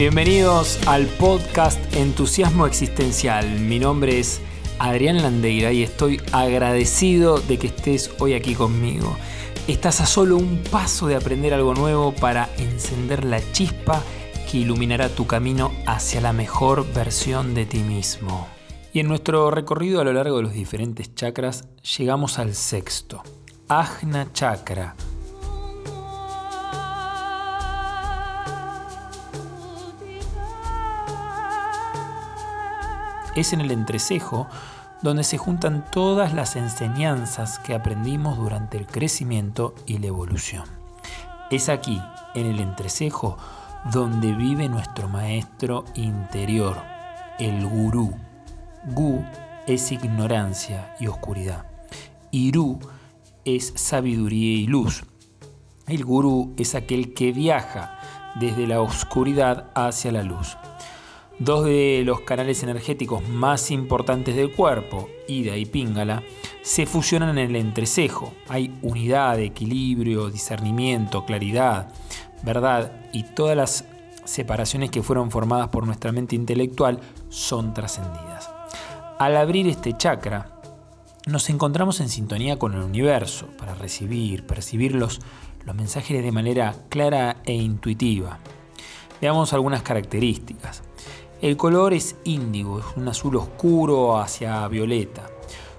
Bienvenidos al podcast Entusiasmo Existencial. Mi nombre es Adrián Landeira y estoy agradecido de que estés hoy aquí conmigo. Estás a solo un paso de aprender algo nuevo para encender la chispa que iluminará tu camino hacia la mejor versión de ti mismo. Y en nuestro recorrido a lo largo de los diferentes chakras llegamos al sexto, Ajna Chakra es en el entrecejo donde se juntan todas las enseñanzas que aprendimos durante el crecimiento y la evolución. Es aquí, en el entrecejo, donde vive nuestro maestro interior, el gurú. Gu es ignorancia y oscuridad. Iru es sabiduría y luz. El gurú es aquel que viaja desde la oscuridad hacia la luz. Dos de los canales energéticos más importantes del cuerpo, Ida y Pingala, se fusionan en el entrecejo. Hay unidad, equilibrio, discernimiento, claridad, verdad y todas las separaciones que fueron formadas por nuestra mente intelectual son trascendidas. Al abrir este chakra, nos encontramos en sintonía con el universo para recibir, percibir los, los mensajes de manera clara e intuitiva. Veamos algunas características. El color es índigo, es un azul oscuro hacia violeta.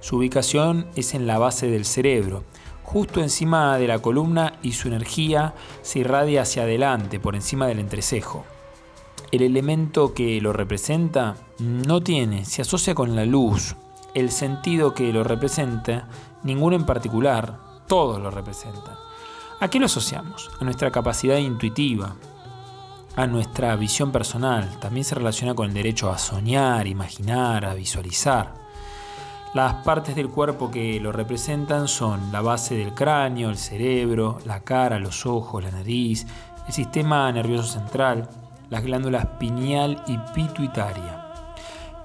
Su ubicación es en la base del cerebro, justo encima de la columna y su energía se irradia hacia adelante, por encima del entrecejo. El elemento que lo representa no tiene, se asocia con la luz. El sentido que lo representa, ninguno en particular, todos lo representan. ¿A qué lo asociamos? A nuestra capacidad intuitiva, a nuestra visión personal, también se relaciona con el derecho a soñar, imaginar, a visualizar. Las partes del cuerpo que lo representan son la base del cráneo, el cerebro, la cara, los ojos, la nariz, el sistema nervioso central, las glándulas pineal y pituitaria.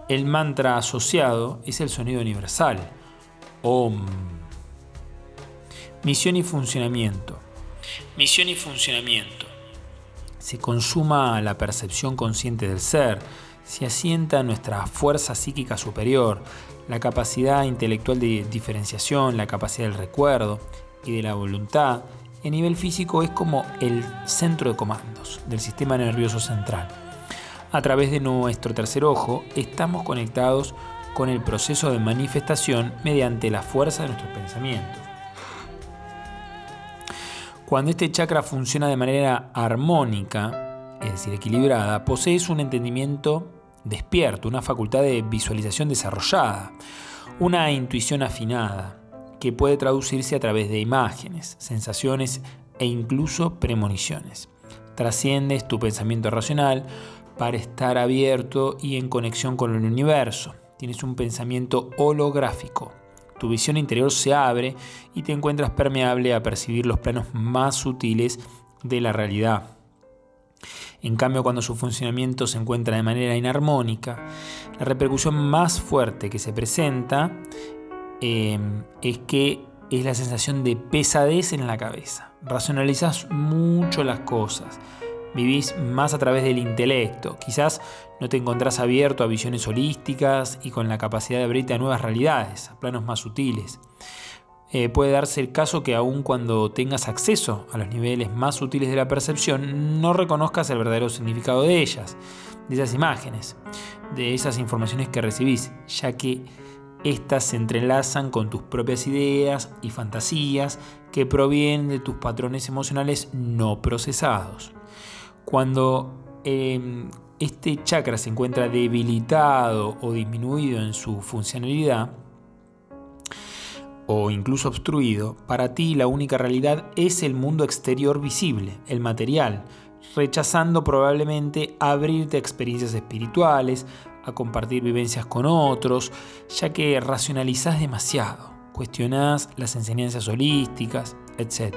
El mantra asociado es el sonido universal, OM. Misión y funcionamiento. Misión y funcionamiento se consuma la percepción consciente del ser, se asienta nuestra fuerza psíquica superior, la capacidad intelectual de diferenciación, la capacidad del recuerdo y de la voluntad, a nivel físico es como el centro de comandos del sistema nervioso central. A través de nuestro tercer ojo estamos conectados con el proceso de manifestación mediante la fuerza de nuestros pensamientos. Cuando este chakra funciona de manera armónica, es decir, equilibrada, posees un entendimiento despierto, una facultad de visualización desarrollada, una intuición afinada, que puede traducirse a través de imágenes, sensaciones e incluso premoniciones. Trasciendes tu pensamiento racional para estar abierto y en conexión con el universo. Tienes un pensamiento holográfico, tu visión interior se abre y te encuentras permeable a percibir los planos más sutiles de la realidad. En cambio, cuando su funcionamiento se encuentra de manera inarmónica, la repercusión más fuerte que se presenta eh, es que es la sensación de pesadez en la cabeza. Racionalizas mucho las cosas vivís más a través del intelecto. Quizás no te encontrás abierto a visiones holísticas y con la capacidad de abrirte a nuevas realidades, a planos más sutiles. Eh, puede darse el caso que aun cuando tengas acceso a los niveles más sutiles de la percepción, no reconozcas el verdadero significado de ellas, de esas imágenes, de esas informaciones que recibís, ya que éstas se entrelazan con tus propias ideas y fantasías que provienen de tus patrones emocionales no procesados. Cuando em, este chakra se encuentra debilitado o disminuido en su funcionalidad, o incluso obstruido, para ti la única realidad es el mundo exterior visible, el material, rechazando probablemente abrirte a experiencias espirituales, a compartir vivencias con otros, ya que racionalizás demasiado, cuestionás las enseñanzas holísticas, etc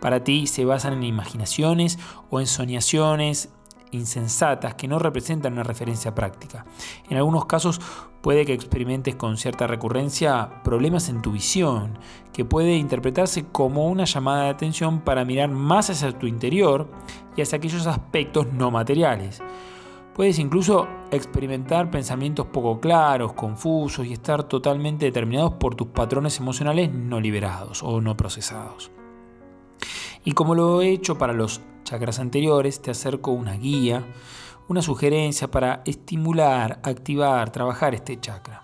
para ti se basan en imaginaciones o en soñaciones insensatas que no representan una referencia práctica. En algunos casos puede que experimentes con cierta recurrencia problemas en tu visión, que puede interpretarse como una llamada de atención para mirar más hacia tu interior y hacia aquellos aspectos no materiales. Puedes incluso experimentar pensamientos poco claros, confusos y estar totalmente determinados por tus patrones emocionales no liberados o no procesados. Y como lo he hecho para los chakras anteriores, te acerco una guía, una sugerencia para estimular, activar, trabajar este chakra.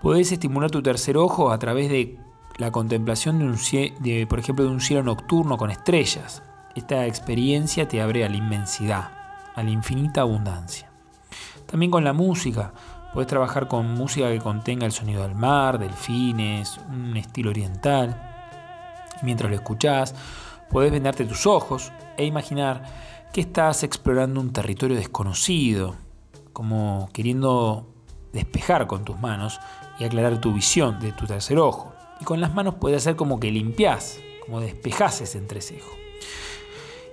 Puedes estimular tu tercer ojo a través de la contemplación de, un, de, por ejemplo, de un cielo nocturno con estrellas. Esta experiencia te abre a la inmensidad, a la infinita abundancia. También con la música. Puedes trabajar con música que contenga el sonido del mar, delfines, un estilo oriental. mientras lo escuchás, puedes vendarte tus ojos e imaginar que estás explorando un territorio desconocido, como queriendo despejar con tus manos y aclarar tu visión de tu tercer ojo. Y con las manos puedes hacer como que limpias, como despejás ese entrecejo.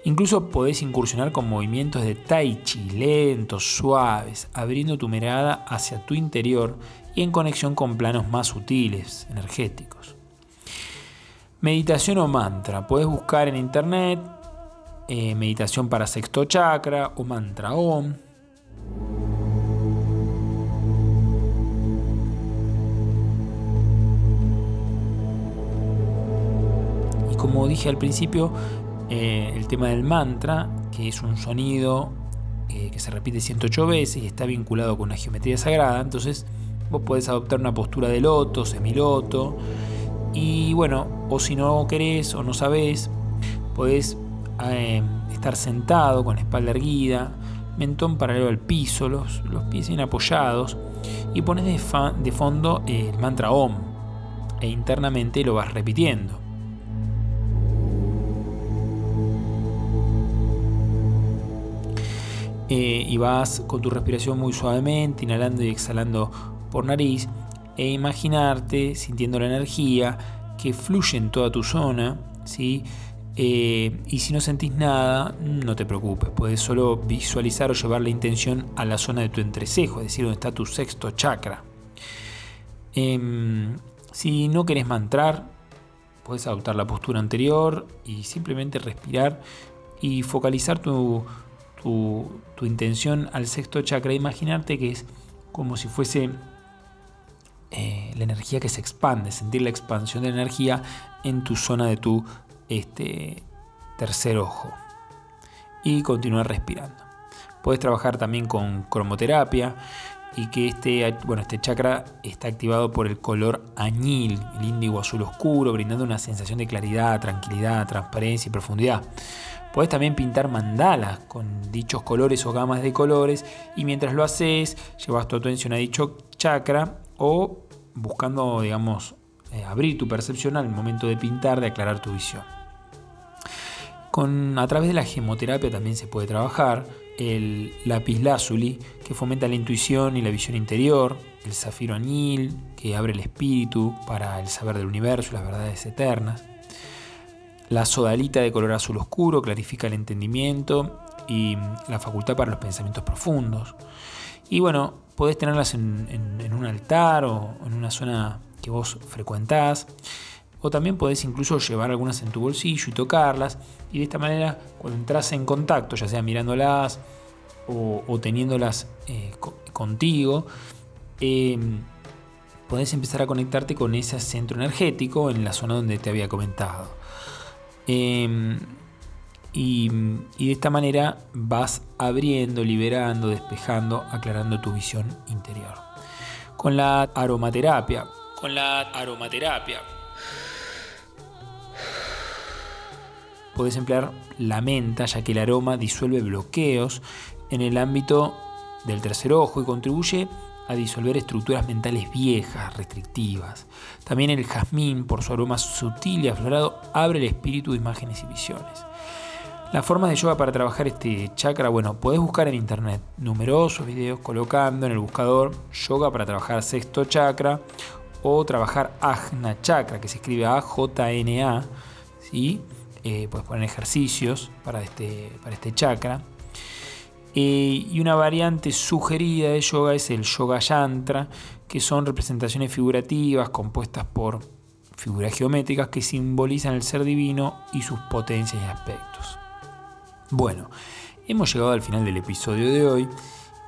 Incluso podés incursionar con movimientos de tai chi lentos, suaves, abriendo tu mirada hacia tu interior y en conexión con planos más sutiles, energéticos. Meditación o mantra. Puedes buscar en internet eh, meditación para sexto chakra o mantra OM. Y como dije al principio, eh, el tema del mantra, que es un sonido eh, que se repite 108 veces y está vinculado con una geometría sagrada, entonces vos podés adoptar una postura de loto, semiloto, y bueno, o si no querés o no sabés, podés eh, estar sentado con la espalda erguida, mentón paralelo al piso, los, los pies bien apoyados y pones de, de fondo el mantra OM e internamente lo vas repitiendo. Eh, y vas con tu respiración muy suavemente, inhalando y exhalando por nariz, e imaginarte sintiendo la energía que fluye en toda tu zona, ¿sí? Eh, y si no sentís nada, no te preocupes, puedes solo visualizar o llevar la intención a la zona de tu entrecejo, es decir, donde está tu sexto chakra. Em, si no querés mantrar, puedes adoptar la postura anterior y simplemente respirar y focalizar tu, tu, tu intención al sexto chakra. Imaginarte que es como si fuese eh, la energía que se expande, sentir la expansión de la energía en tu zona de tu este, tercer ojo. Y continuar respirando. Puedes trabajar también con cromoterapia y que este, bueno, este chakra está activado por el color añil, el índigo azul oscuro, brindando una sensación de claridad, tranquilidad, transparencia y profundidad. Puedes también pintar mandalas con dichos colores o gamas de colores y mientras lo haces llevas tu atención a dicho chakra o buscando, digamos, eh, abrir tu percepción al momento de pintar, de aclarar tu visión. Con, a través de la gemoterapia también se puede trabajar el lapislázuli, que fomenta la intuición y la visión interior, el zafiro anil, que abre el espíritu para el saber del universo y las verdades eternas, la sodalita de color azul oscuro clarifica el entendimiento y la facultad para los pensamientos profundos. Y bueno, podés tenerlas en, un altar o en una zona que vos frecuentás. O también podés incluso llevar algunas en tu bolsillo y tocarlas. Y de esta manera, cuando entras en contacto, ya sea mirándolas o, teniéndolas eh, contigo, em, podés empezar a conectarte con ese centro energético en la zona donde te había comentado. Em, y, de esta manera vas abriendo, liberando, despejando, aclarando tu visión interior. Con la aromaterapia. Con la aromaterapia. Puedes emplear la menta ya que el aroma disuelve bloqueos en el ámbito del tercer ojo y contribuye a disolver estructuras mentales viejas, restrictivas. También el jazmín, por su aroma sutil y aflorado, abre el espíritu de imágenes y visiones. Las formas de yoga para trabajar este chakra, bueno, podés buscar en internet numerosos videos colocando en el buscador yoga para trabajar sexto chakra o trabajar ajna chakra, que se escribe A-J-N-A, ¿sí? Eh, puedes poner ejercicios para este, para este chakra. Eh, y una variante sugerida de yoga es el yoga yantra, que son representaciones figurativas compuestas por figuras geométricas que simbolizan el ser divino y sus potencias y aspectos. Bueno, hemos llegado al final del episodio de hoy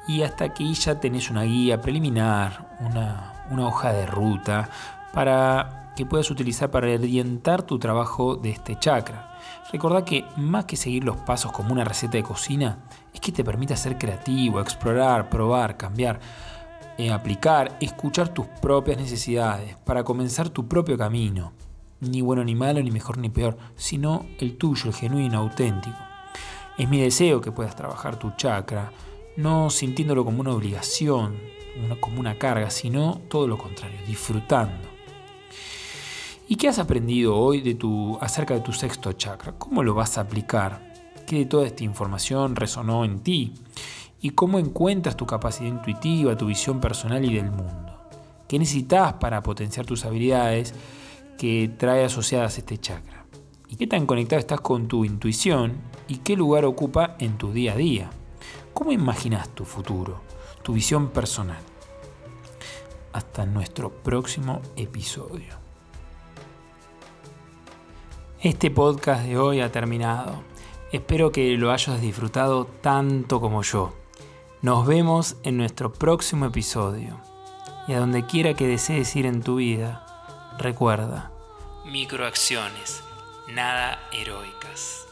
y hasta aquí ya tenés una guía preliminar, una, hoja de ruta para que puedas utilizar para orientar tu trabajo de este chakra. Recordá que más que seguir los pasos como una receta de cocina, es que te permite ser creativo, explorar, probar, cambiar, eh, aplicar, escuchar tus propias necesidades para comenzar tu propio camino. Ni bueno ni malo, ni mejor ni peor, sino el tuyo, el genuino, auténtico. Es mi deseo que puedas trabajar tu chakra, no sintiéndolo como una obligación, como una carga, sino todo lo contrario, disfrutando. ¿Y qué has aprendido hoy de tu, acerca de tu sexto chakra? ¿Cómo lo vas a aplicar? ¿Qué de toda esta información resonó en ti? ¿Y cómo encuentras tu capacidad intuitiva, tu visión personal y del mundo? ¿Qué necesitas para potenciar tus habilidades que trae asociadas este chakra? ¿Y qué tan conectado estás con tu intuición y qué lugar ocupa en tu día a día? ¿Cómo imaginas tu futuro, tu visión personal? Hasta nuestro próximo episodio. Este podcast de hoy ha terminado. Espero que lo hayas disfrutado tanto como yo. Nos vemos en nuestro próximo episodio. Y a donde quiera que desees ir en tu vida, recuerda, microacciones, nada heroicas.